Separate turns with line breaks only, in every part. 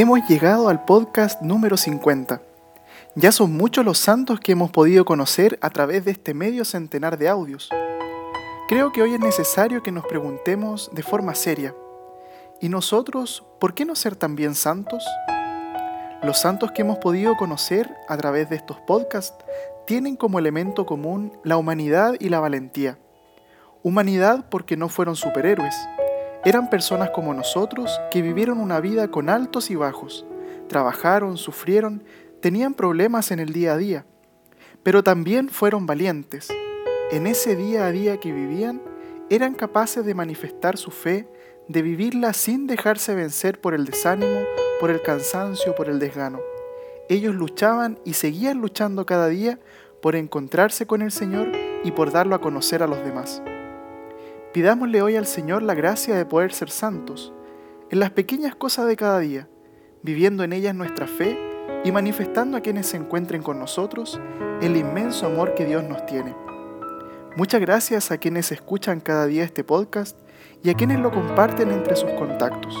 Hemos llegado al podcast número 50. Ya son muchos los santos que hemos podido conocer a través de este medio centenar de audios. Creo que hoy es necesario que nos preguntemos de forma seria, ¿y nosotros por qué no ser también santos? Los santos que hemos podido conocer a través de estos podcasts tienen como elemento común la humanidad y la valentía. Humanidad porque no fueron superhéroes, eran personas como nosotros que vivieron una vida con altos y bajos, trabajaron, sufrieron, tenían problemas en el día a día, pero también fueron valientes. En ese día a día que vivían, eran capaces de manifestar su fe, de vivirla sin dejarse vencer por el desánimo, por el cansancio, por el desgano. Ellos luchaban y seguían luchando cada día por encontrarse con el Señor y por darlo a conocer a los demás. Pidámosle hoy al Señor la gracia de poder ser santos, en las pequeñas cosas de cada día, viviendo en ellas nuestra fe y manifestando a quienes se encuentren con nosotros el inmenso amor que Dios nos tiene. Muchas gracias a quienes escuchan cada día este podcast y a quienes lo comparten entre sus contactos.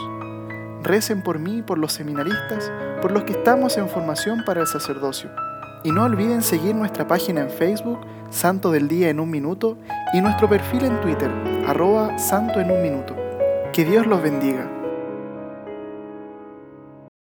Recen por mí y por los seminaristas, por los que estamos en formación para el sacerdocio. Y no olviden seguir nuestra página en Facebook, Santo del Día en un Minuto, y nuestro perfil en Twitter, arroba santo en un minuto. Que Dios los bendiga.